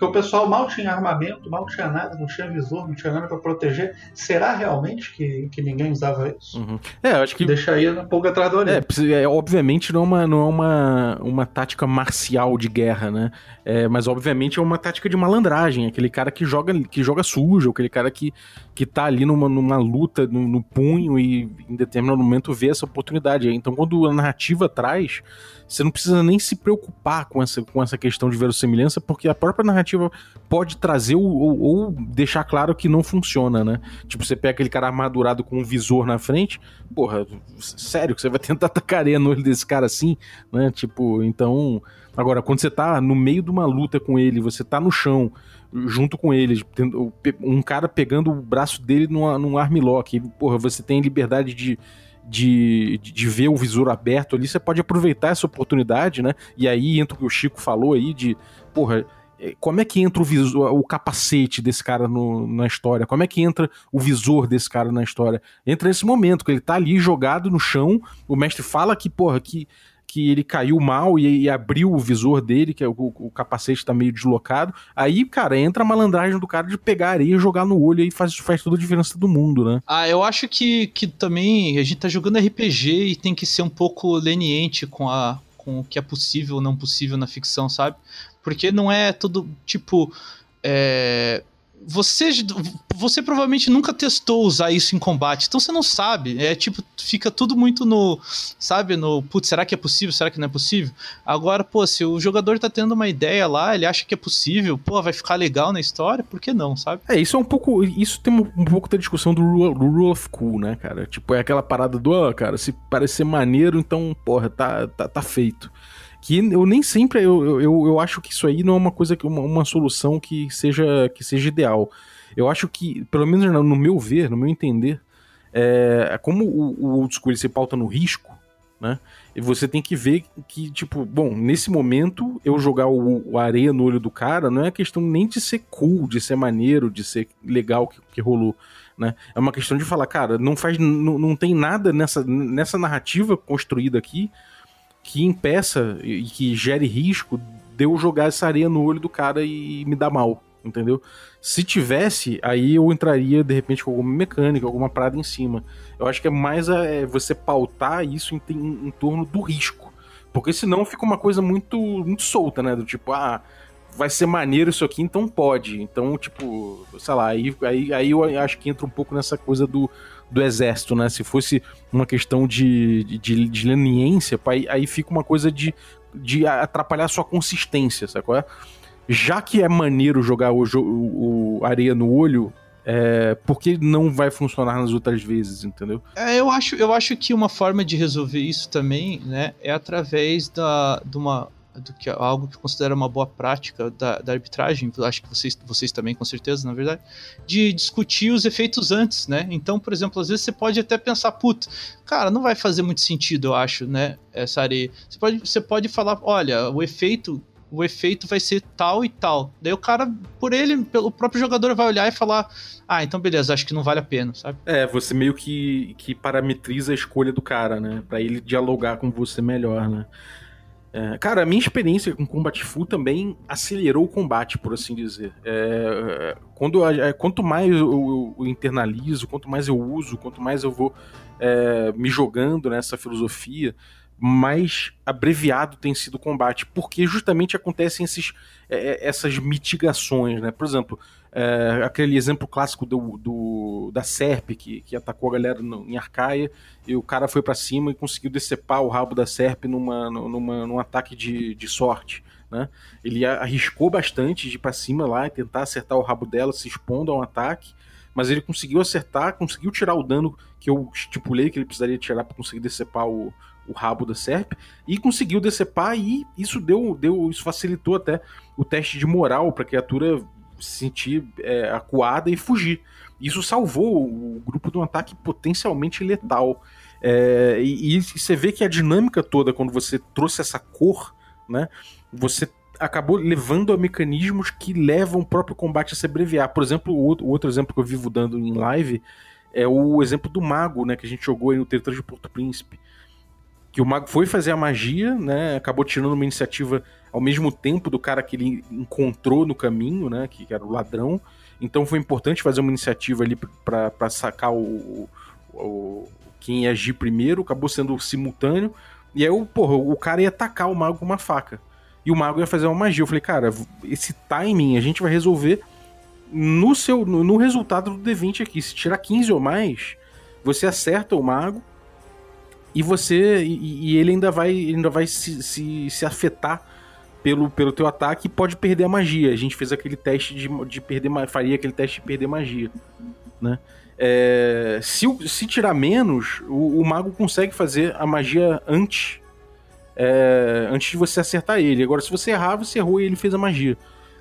Porque o pessoal mal tinha armamento, mal tinha nada, não tinha visor, não tinha nada para proteger. Será realmente que, que ninguém usava isso? Uhum. É, acho que. Deixa aí um pouco atrás do olho. É, é, obviamente não é, uma, não é uma, uma tática marcial de guerra, né? É, mas obviamente é uma tática de malandragem. Aquele cara que joga, que joga sujo, aquele cara que, que tá ali numa, numa luta no, no punho e em determinado momento vê essa oportunidade. Então quando a narrativa traz você não precisa nem se preocupar com essa, com essa questão de verossimilhança, porque a própria narrativa pode trazer ou, ou, ou, deixar claro que não funciona, né? Tipo, você pega aquele cara armadurado com um visor na frente, porra, sério que você vai tentar atacar no olho desse cara assim, né? Tipo, então. Agora, quando você tá no meio de uma luta com ele, você tá no chão, junto com ele, um cara pegando o braço dele num, num armlock, porra, você tem liberdade de de, de, ver o visor aberto ali, você pode aproveitar essa oportunidade, né? E aí entra o que o Chico falou aí de, porra, é, como é que entra o, visor, o capacete desse cara no, na história? Como é que entra o visor desse cara na história? Entra nesse momento, que ele tá ali jogado no chão, o mestre fala que, porra, que que ele caiu mal e, e abriu o visor dele, que é o, o, capacete tá meio deslocado. Aí, cara, entra a malandragem do cara de pegar areia e jogar no olho e faz, faz toda a diferença do mundo, né? Ah, eu acho que, que também a gente tá jogando RPG e tem que ser um pouco leniente com, a, com o que é possível ou não possível na ficção, sabe? Porque não é tudo, tipo. É, você, você provavelmente nunca testou usar isso em combate, então você não sabe. É tipo, fica tudo muito no, sabe, no, putz, será que é possível? Será que não é possível? Agora, pô, se o jogador tá tendo uma ideia lá, ele acha que é possível, pô, vai ficar legal na história, por que não, sabe? É, isso é um pouco, isso tem um, um pouco da discussão do rule, do rule, of cool, né, cara? Tipo, é aquela parada do, oh, cara, se parecer maneiro, então, porra, tá, tá, tá feito que eu nem sempre eu, eu, eu acho que isso aí não é uma coisa que uma, uma solução que seja que seja ideal. Eu acho que, pelo menos no meu ver, no meu entender, é, como o, o old school se pauta no risco, né? E você tem que ver que, tipo, bom, nesse momento eu jogar o, o, areia no olho do cara não é questão nem de ser cool, de ser maneiro, de ser legal que, que rolou. Né? É uma questão de falar, cara, não faz, não, não tem nada nessa, nessa narrativa construída aqui que impeça e que gere risco de eu jogar essa areia no olho do cara e me dar mal, entendeu? Se tivesse, aí eu entraria de repente com alguma mecânica, alguma parada em cima. Eu acho que é mais é, você pautar isso em, em, em torno do risco. Porque senão fica uma coisa muito, muito solta, né? Do tipo, ah, vai ser maneiro isso aqui, então pode. Então, tipo, sei lá, aí, aí, aí eu acho que entra um pouco nessa coisa do, do exército, né? Se fosse uma questão de, de, de leniência, aí, aí fica uma coisa de, de atrapalhar a sua consistência, sacou? Já que é maneiro jogar o, o, o areia no olho, é, porque não vai funcionar nas outras vezes, entendeu? É, eu acho, eu acho que uma forma de resolver isso também, né, é através da, de uma do que algo que considera uma boa prática da, da, arbitragem, acho que vocês, vocês também com certeza, na verdade, de discutir os efeitos antes, né? Então, por exemplo, às vezes você pode até pensar, puta, cara, não vai fazer muito sentido, eu acho, né? Essa areia. Você pode, você pode falar, olha, o efeito o efeito vai ser tal e tal. Daí o cara, por ele, pelo próprio jogador vai olhar e falar: "Ah, então beleza, acho que não vale a pena", sabe? É, você meio que que parametriza a escolha do cara, né, para ele dialogar com você melhor, né? É, cara, a minha experiência com Combat Full também acelerou o combate, por assim dizer. É, quando, é, quanto mais eu, eu, internalizo, quanto mais eu uso, quanto mais eu vou é, me jogando nessa filosofia, mais abreviado tem sido o combate, porque justamente acontecem esses, é, essas mitigações, né? Por exemplo, é, aquele exemplo clássico do, do, da Serp que, que atacou a galera no, em Arcaia e o cara foi para cima e conseguiu decepar o rabo da Serp numa, numa, num ataque de, de sorte. Né? Ele arriscou bastante de ir para cima lá e tentar acertar o rabo dela, se expondo a um ataque, mas ele conseguiu acertar, conseguiu tirar o dano que eu estipulei que ele precisaria tirar para conseguir decepar o, o rabo da Serp e conseguiu decepar e isso deu, deu isso facilitou até o teste de moral para a criatura se sentir é, acuada e fugir. Isso salvou o grupo de um ataque potencialmente letal. É, e, e, você vê que a dinâmica toda, quando você trouxe essa cor, né, você acabou levando a mecanismos que levam o próprio combate a se abreviar. Por exemplo, o outro, outro exemplo que eu vivo dando em live é o exemplo do mago, né, que a gente jogou aí no Território de Porto Príncipe. Que o mago foi fazer a magia, né, acabou tirando uma iniciativa ao mesmo tempo do cara que ele encontrou no caminho, né, que era o ladrão. Então foi importante fazer uma iniciativa ali para sacar o, o, quem ia agir primeiro, acabou sendo simultâneo. E aí, porra, o cara ia atacar o mago com uma faca. E o mago ia fazer uma magia. Eu falei, cara, esse timing a gente vai resolver no seu no, no resultado do D20 aqui. Se tirar 15 ou mais, você acerta o mago e você e, e ele ainda vai ele ainda vai se, se, se afetar pelo, pelo teu ataque e pode perder a magia. A gente fez aquele teste de, de perder faria aquele teste de perder magia, né? É, se, se tirar menos, o, o, mago consegue fazer a magia antes é, antes de você acertar ele. Agora, se você errar, você errou e ele fez a magia.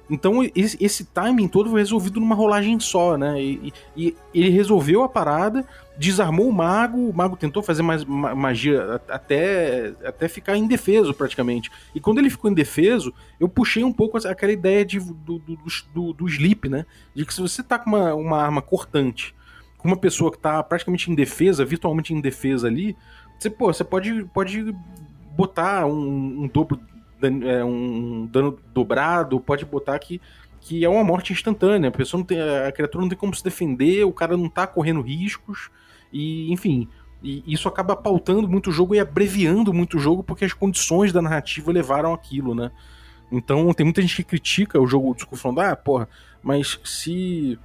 Então esse, timing todo foi resolvido numa rolagem só, né? E, e, e, ele resolveu a parada, desarmou o mago, o mago tentou fazer mais magia até, até ficar indefeso praticamente. E quando ele ficou indefeso, eu puxei um pouco aquela ideia de, do, do, do, do sleep, né? De que se você tá com uma, uma arma cortante, com uma pessoa que tá praticamente indefesa, virtualmente indefesa ali, você, pô, você pode, pode botar um, um dobro é, um dano dobrado, pode botar que, que é uma morte instantânea. A pessoa não tem, a criatura não tem como se defender, o cara não tá correndo riscos, e enfim. E isso acaba pautando muito o jogo e abreviando muito o jogo porque as condições da narrativa levaram aquilo, né? Então tem muita gente que critica o jogo do falando, ah, porra, mas se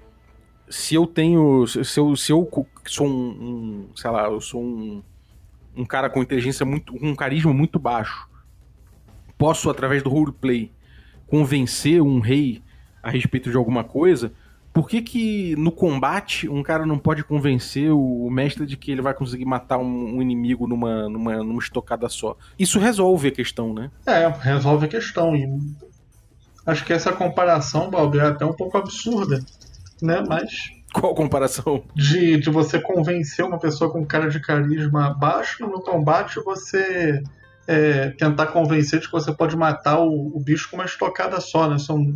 se eu tenho se eu, se eu sou um, um sei lá, eu sou um, um cara com inteligência muito um carisma muito baixo posso, através do roleplay, convencer um rei a respeito de alguma coisa, por que, que no combate um cara não pode convencer o mestre de que ele vai conseguir matar um, um, inimigo numa, numa, numa estocada só? Isso resolve a questão, né? É, resolve a questão. E acho que essa comparação, Balbi, é até um pouco absurda, né? Mas. Qual comparação? De, de você convencer uma pessoa com cara de carisma baixo no combate, você é, tentar convencer de que você pode matar o, o, bicho com uma estocada só, né? São,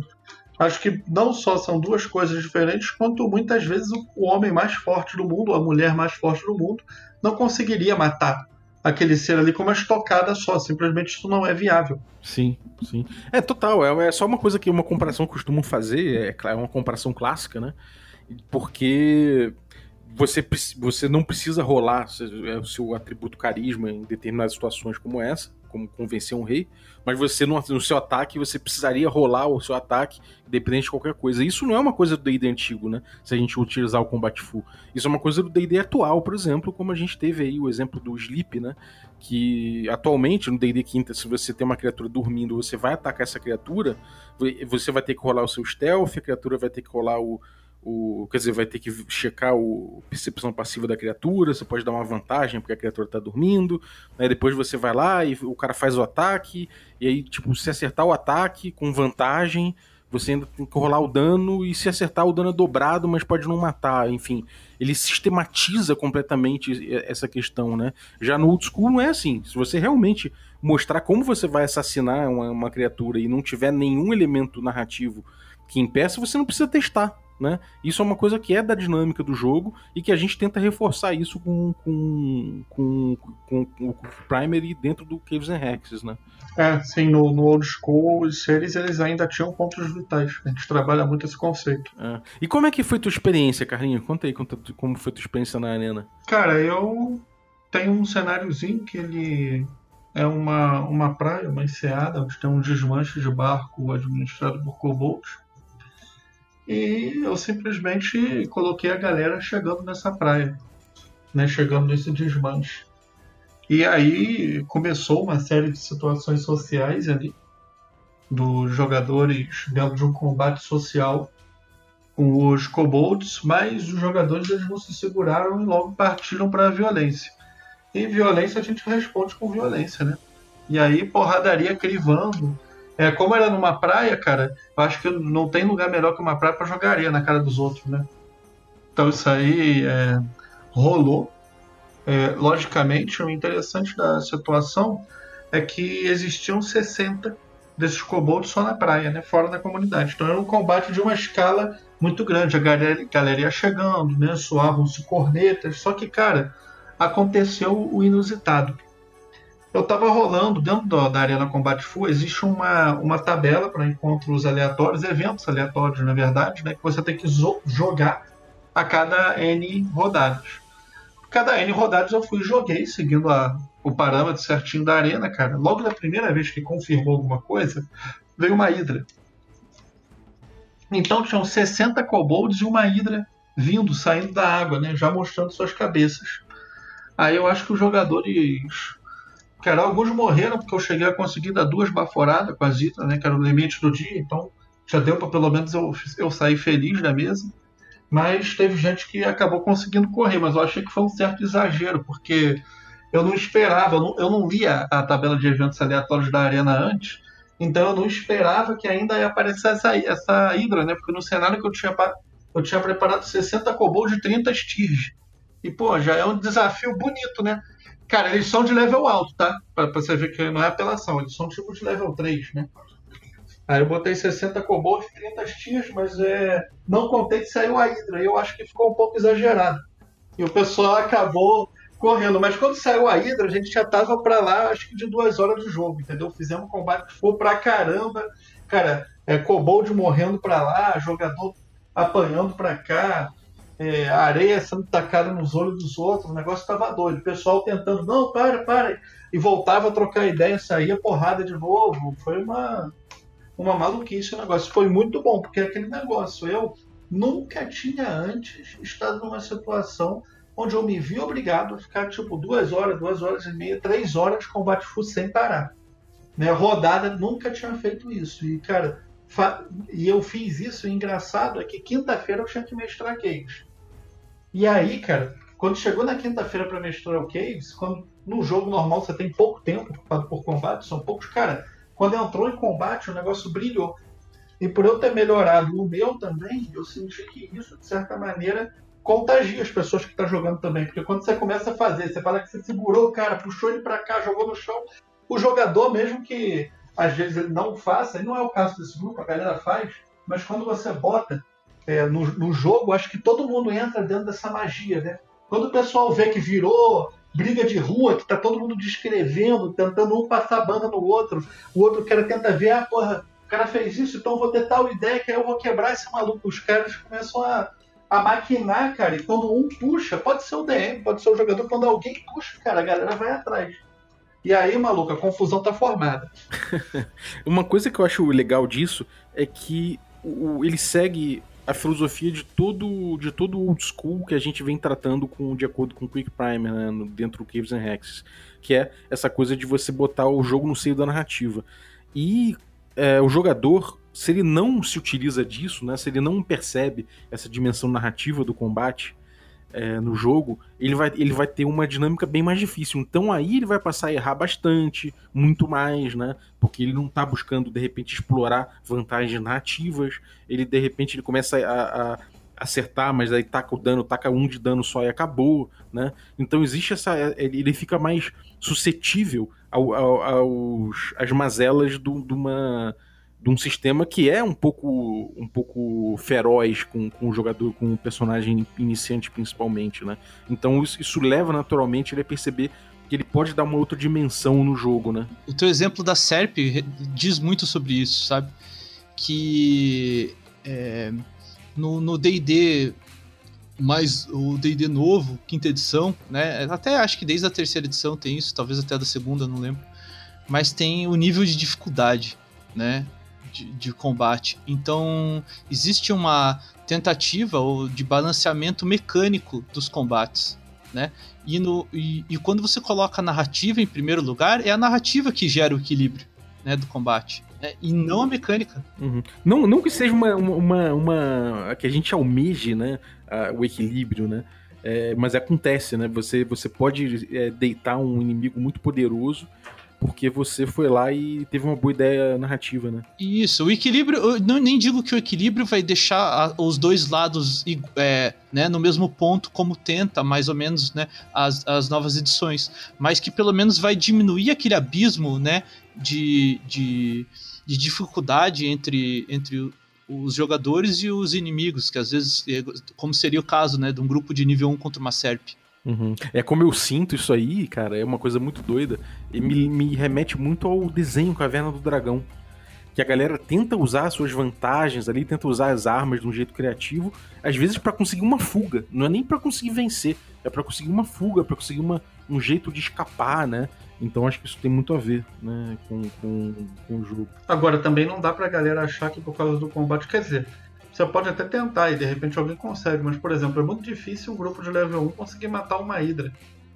acho que não só são duas coisas diferentes, quanto muitas vezes o, o homem mais forte do mundo, a mulher mais forte do mundo, não conseguiria matar aquele ser ali com uma estocada só. Simplesmente isso não é viável. Sim, sim. É total. É, é só uma coisa que uma comparação costumam fazer, é, é uma comparação clássica, né? Porque você, você não precisa rolar é, o seu atributo carisma em determinadas situações como essa, como convencer um rei, mas você no, no seu ataque você precisaria rolar o seu ataque independente de qualquer coisa. Isso não é uma coisa do D&D antigo, né? Se a gente utilizar o combate full. Isso é uma coisa do D&D atual, por exemplo, como a gente teve aí o exemplo do Sleep, né? Que atualmente no D&D quinta, se você tem uma criatura dormindo, você vai atacar essa criatura, você vai ter que rolar o seu stealth, a criatura vai ter que rolar o o, quer dizer, vai ter que checar o percepção passiva da criatura, você pode dar uma vantagem porque a criatura está dormindo, né? depois você vai lá e o cara faz o ataque, e aí, tipo, se acertar o ataque com vantagem, você ainda tem que rolar o dano, e se acertar o dano é dobrado, mas pode não matar, enfim. Ele sistematiza completamente essa questão, né? Já no old school não é assim. Se você realmente mostrar como você vai assassinar uma, uma criatura e não tiver nenhum elemento narrativo que impeça, você não precisa testar né? Isso é uma coisa que é da dinâmica do jogo e que a gente tenta reforçar isso com, com, com, com, com o Primary dentro do Caves and Hexes, né? É, sim, no, no old school os seres eles ainda tinham pontos vitais. A gente trabalha muito esse conceito. É. E como é que foi tua experiência, Carlinhos? Conta aí como foi tua experiência na arena. Cara, eu tenho um cenáriozinho que ele é uma, uma praia, uma enseada, onde tem um desmanche de barco administrado por kobolds. E eu simplesmente coloquei a galera chegando nessa praia, né, chegando nesse desmanche. E aí começou uma série de situações sociais ali, dos jogadores dentro de um combate social com os kobolds, mas os jogadores eles não se seguraram e logo partiram para a violência. E violência a gente responde com violência, né? E aí porradaria crivando. É, como era numa praia, cara, eu acho que não tem lugar melhor que uma praia para jogar areia na cara dos outros, né? Então isso aí é, rolou. É, logicamente, o interessante da situação é que existiam 60 desses kobolds só na praia, né? Fora da comunidade. Então era um combate de uma escala muito grande. A galera, galera ia chegando, né? Soavam-se cornetas. Só que, cara, aconteceu o inusitado. Eu estava rolando dentro da Arena Combate Full, existe uma, uma tabela para encontros aleatórios, eventos aleatórios, na verdade, né, que você tem que jogar a cada N rodadas. Cada N rodadas eu fui e joguei, seguindo a, o parâmetro certinho da arena, cara. Logo na primeira vez que confirmou alguma coisa, veio uma Hydra. Então tinham 60 kobolds e uma Hydra vindo, saindo da água, né, já mostrando suas cabeças. Aí eu acho que os jogadores. Cara, alguns morreram porque eu cheguei a conseguir dar duas baforadas com a Zita, né? Que era o limite do dia, então já deu para pelo menos eu, eu sair feliz da mesa. Mas teve gente que acabou conseguindo correr, mas eu achei que foi um certo exagero, porque eu não esperava, eu não, eu não lia a tabela de eventos aleatórios da Arena antes, então eu não esperava que ainda ia aparecer essa, essa né? Porque no cenário que eu tinha, eu tinha preparado 60 kobolds de 30 Styrs. E, pô, já é um desafio bonito, né? Cara, eles são de level alto, tá? Pra, pra você ver que não é apelação, eles são tipo de level 3, né? Aí eu botei 60 kobolds, 30 tias, mas é, não contei que saiu a Hydra. Eu acho que ficou um pouco exagerado. E o pessoal acabou correndo. Mas quando saiu a Hydra, a gente já tava pra lá, acho que de duas horas de jogo, entendeu? Fizemos um combate que foi pra caramba. Cara, é, kobold morrendo pra lá, jogador apanhando pra cá é, areia sendo tacada nos olhos dos outros, o negócio estava doido. O pessoal tentando, não, para, para. E voltava a trocar ideia, saía porrada de novo. Foi uma, uma maluquice o negócio. Foi muito bom, porque aquele negócio, eu nunca tinha antes estado numa situação onde eu me vi obrigado a ficar tipo duas horas, duas horas e meia, três horas de combate full sem parar. Né? Rodada nunca tinha feito isso. E, cara, e eu fiz isso. Engraçado é que quinta-feira eu tinha que mestrar games. E aí, cara, quando chegou na quinta-feira para mestrar o Caves, quando no jogo normal você tem pouco tempo por combate, são poucos, cara, quando entrou em combate o negócio brilhou. E por eu ter melhorado o meu também, eu senti que isso, de certa maneira, contagia as pessoas que estão tá jogando também. Porque quando você começa a fazer, você fala que você segurou o cara, puxou ele para cá, jogou no chão, o jogador, mesmo que às vezes ele não faça, e não é o caso desse grupo, a galera faz, mas quando você bota é, no, no jogo, acho que todo mundo entra dentro dessa magia, né? Quando o pessoal vê que virou briga de rua, que tá todo mundo descrevendo, tentando um passar a banda no outro, o outro cara tenta ver, ah, porra, o cara fez isso, então vou ter tal ideia que aí eu vou quebrar esse maluco. Os caras começam a, a maquinar, cara, e quando um puxa, pode ser o DM, pode ser o jogador, quando alguém puxa, cara, a galera vai atrás. E aí, maluco, a confusão tá formada. Uma coisa que eu acho legal disso é que o, ele segue a filosofia de todo de todo old school que a gente vem tratando com de acordo com o Quick Primer né, dentro do Caves and Hexes, que é essa coisa de você botar o jogo no seio da narrativa. E é, o jogador, se ele não se utiliza disso, né, se ele não percebe essa dimensão narrativa do combate, é, no jogo, ele vai, ele vai ter uma dinâmica bem mais difícil. Então aí ele vai passar a errar bastante, muito mais, né? Porque ele não está buscando, de repente, explorar vantagens narrativas. Ele, de repente, ele começa a, a acertar, mas aí taca o dano, taca um de dano só e acabou, né? Então existe essa. Ele fica mais suscetível ao, ao, aos, às mazelas de uma de um sistema que é um pouco um pouco feroz com, com o jogador, com o personagem iniciante principalmente, né? Então isso, isso leva naturalmente ele a perceber que ele pode dar uma outra dimensão no jogo, né? O teu exemplo da SERP diz muito sobre isso, sabe? Que é, no D&D mais o D&D novo, quinta edição, né? Até acho que desde a terceira edição tem isso, talvez até da segunda, não lembro mas tem o nível de dificuldade, né? De, de combate. Então, existe uma tentativa de balanceamento mecânico dos combates, né? E, no, e, e, quando você coloca a narrativa em primeiro lugar, é a narrativa que gera o equilíbrio né, do combate. Né? E não a mecânica. Uhum. Não, não que seja uma, uma, uma, que a gente almeje né, o equilíbrio, né? É, mas acontece, né? Você, você pode é, deitar um inimigo muito poderoso porque você foi lá e teve uma boa ideia narrativa, né? Isso, o equilíbrio, eu não, nem digo que o equilíbrio vai deixar a, os dois lados é, né, no mesmo ponto, como tenta, mais ou menos, né, as, as novas edições, mas que pelo menos vai diminuir aquele abismo, né, de, de, de dificuldade entre, entre os jogadores e os inimigos, que às vezes, é, como seria o caso, né, de um grupo de nível 1 contra uma SERP. Uhum. É como eu sinto isso aí, cara, é uma coisa muito doida. E me, me remete muito ao desenho Caverna do Dragão. Que a galera tenta usar suas vantagens ali, tenta usar as armas de um jeito criativo, às vezes para conseguir uma fuga. Não é nem para conseguir vencer, é para conseguir uma fuga, para conseguir uma, um jeito de escapar, né? Então acho que isso tem muito a ver, né, com, com, com o jogo. Agora, também não dá pra galera achar que por causa do combate, quer dizer, você pode até tentar e de repente alguém consegue, mas por exemplo, é muito difícil um grupo de level 1 conseguir matar uma Hydra.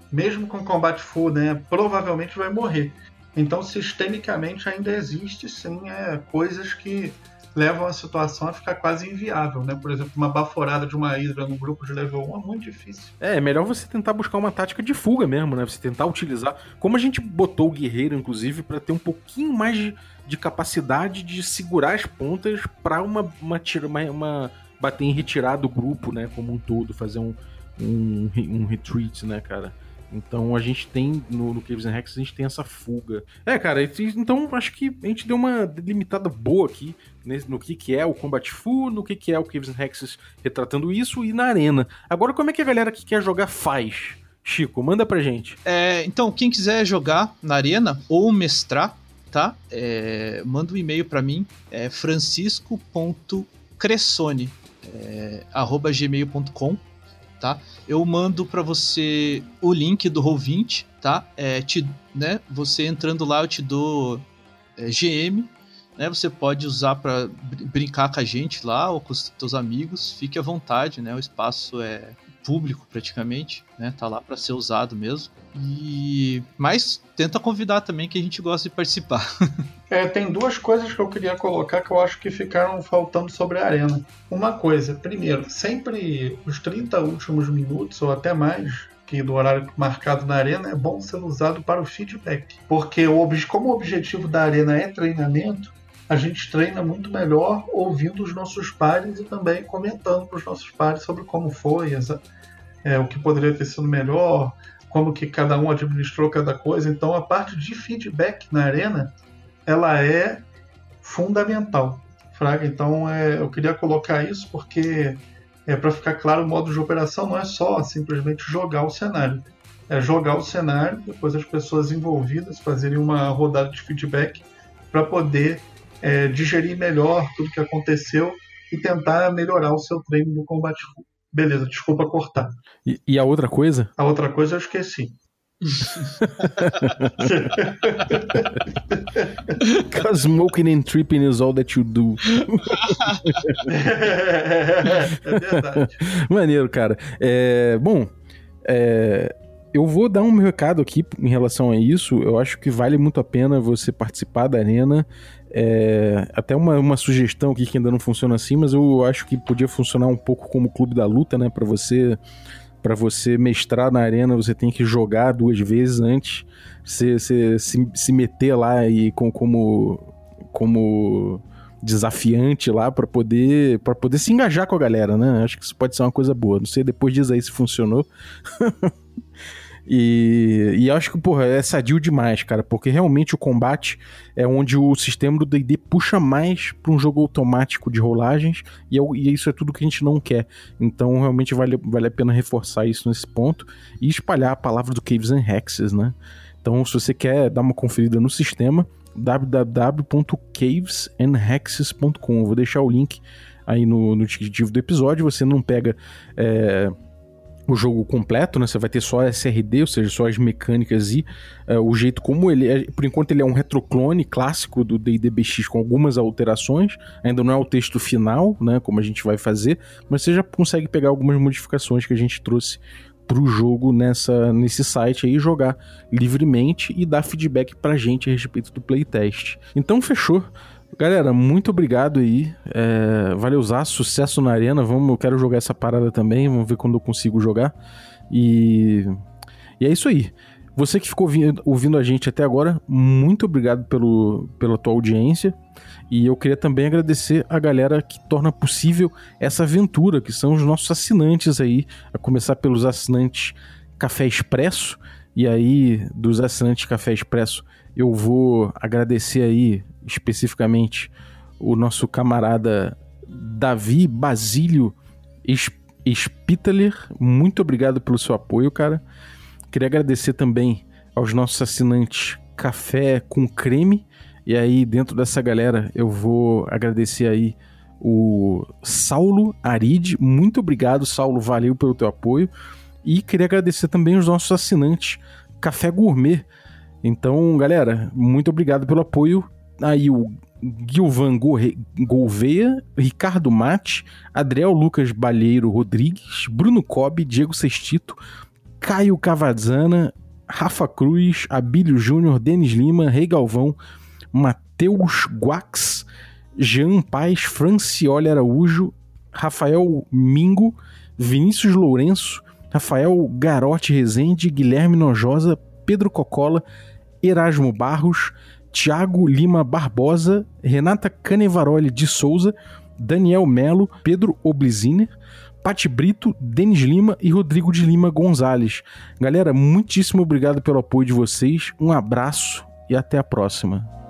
Mesmo com combate full, né? Provavelmente vai morrer. Então, sistemicamente ainda existe sim é, coisas que levam a situação a ficar quase inviável, né? Por exemplo, uma baforada de uma Hydra no grupo de level 1 é muito difícil. É, é melhor você tentar buscar uma tática de fuga mesmo, né? Você tentar utilizar. Como a gente botou o guerreiro, inclusive, para ter um pouquinho mais de de capacidade de segurar as pontas para uma, uma, uma, uma, bater em retirada do grupo, né, como um todo, fazer um, um, um retreat, né, cara. Então a gente tem no, no Caves and Rex a gente tem essa fuga. É, cara, então acho que a gente deu uma delimitada boa aqui no que, que é o Combat Full, no que, que é o Caves and Hexes retratando isso e na arena. Agora, como é que a galera que quer jogar faz? Chico, manda pra gente. É, então, quem quiser jogar na arena ou mestrar, tá? É, manda um e-mail para mim, é francisco.cressone, é, arroba gmail.com, tá? Eu mando para você o link do Roll20, tá? É, te, né, você entrando lá eu te dou é, GM, né? Você pode usar para brincar com a gente lá ou com os seus amigos, fique à vontade, né? O espaço é público praticamente, né? Tá lá para ser usado mesmo. E mas tenta convidar também que a gente gosta de participar. é, tem duas coisas que eu queria colocar que eu acho que ficaram faltando sobre a arena. Uma coisa, primeiro, sempre os 30 últimos minutos ou até mais que do horário marcado na arena é bom ser usado para o feedback, porque o, como o objetivo da arena é treinamento, a gente treina muito melhor ouvindo os nossos pares e também comentando para os nossos pares sobre como foi, essa, é, o que poderia ter sido melhor, como que cada um administrou cada coisa. Então a parte de feedback na arena ela é fundamental, fraga. Então é, eu queria colocar isso porque é para ficar claro o modo de operação não é só simplesmente jogar o cenário, é jogar o cenário, depois as pessoas envolvidas fazerem uma rodada de feedback para poder é, digerir melhor tudo que aconteceu e tentar melhorar o seu treino no combate. Beleza, desculpa cortar. E, e a outra coisa? A outra coisa eu esqueci. Cause smoking and tripping is all that you do. é verdade. Maneiro, cara. É, bom, é, eu vou dar um recado aqui em relação a isso. Eu acho que vale muito a pena você participar da arena. É, até uma, uma sugestão aqui que ainda não funciona assim, mas eu acho que podia funcionar um pouco como clube da luta, né? Para você para você mestrar na arena, você tem que jogar duas vezes antes, você, você se, se meter lá e com, como como desafiante lá para poder para poder se engajar com a galera, né? Acho que isso pode ser uma coisa boa. Não sei depois diz aí se funcionou. E, e acho que, porra, é sadio demais, cara, porque realmente o combate é onde o sistema do DD puxa mais para um jogo automático de rolagens e, é, e, isso é tudo que a gente não quer. Então, realmente vale, vale a pena reforçar isso nesse ponto e espalhar a palavra do Caves and Hexes, né? Então, se você quer dar uma conferida no sistema, www.cavesandhexes.com. Vou deixar o link aí no, no descritivo do episódio. Você não pega. É, o jogo completo, né? Você vai ter só SRD, ou seja, só as mecânicas e uh, o jeito como ele é. Por enquanto, ele é um retroclone clássico do DDBX com algumas alterações. Ainda não é o texto final, né? Como a gente vai fazer, mas você já consegue pegar algumas modificações que a gente trouxe pro jogo nessa, nesse site aí, jogar livremente e dar feedback pra gente a respeito do playtest. Então, fechou. Galera, muito obrigado aí. É, valeu usar, sucesso na arena. Vamos, eu quero jogar essa parada também. Vamos ver quando eu consigo jogar. E, e é isso aí. Você que ficou ouvindo a gente até agora, muito obrigado pelo, pela tua audiência. E eu queria também agradecer a galera que torna possível essa aventura, que são os nossos assinantes aí, a começar pelos assinantes Café Expresso. E aí, dos assinantes Café Expresso, eu vou agradecer aí especificamente o nosso camarada Davi Basílio Spitaler. Muito obrigado pelo seu apoio, cara. Queria agradecer também aos nossos assinantes Café com Creme. E aí, dentro dessa galera, eu vou agradecer aí o Saulo Aride. Muito obrigado, Saulo. Valeu pelo teu apoio. E queria agradecer também os nossos assinantes Café Gourmet. Então, galera, muito obrigado pelo apoio. Aí o Gilvan Gouveia, Ricardo Mate, Adriel Lucas Balheiro Rodrigues, Bruno Cobb, Diego Sestito, Caio Cavazana, Rafa Cruz, Abílio Júnior, Denis Lima, Rei Galvão, Matheus Guax, Jean Paz, Francioli Araújo, Rafael Mingo, Vinícius Lourenço, Rafael Garote Rezende, Guilherme Nojosa, Pedro Cocola, Erasmo Barros, Tiago Lima Barbosa, Renata Canevaroli de Souza, Daniel Melo, Pedro Obliziner, Pati Brito, Denis Lima e Rodrigo de Lima Gonzalez. Galera, muitíssimo obrigado pelo apoio de vocês, um abraço e até a próxima.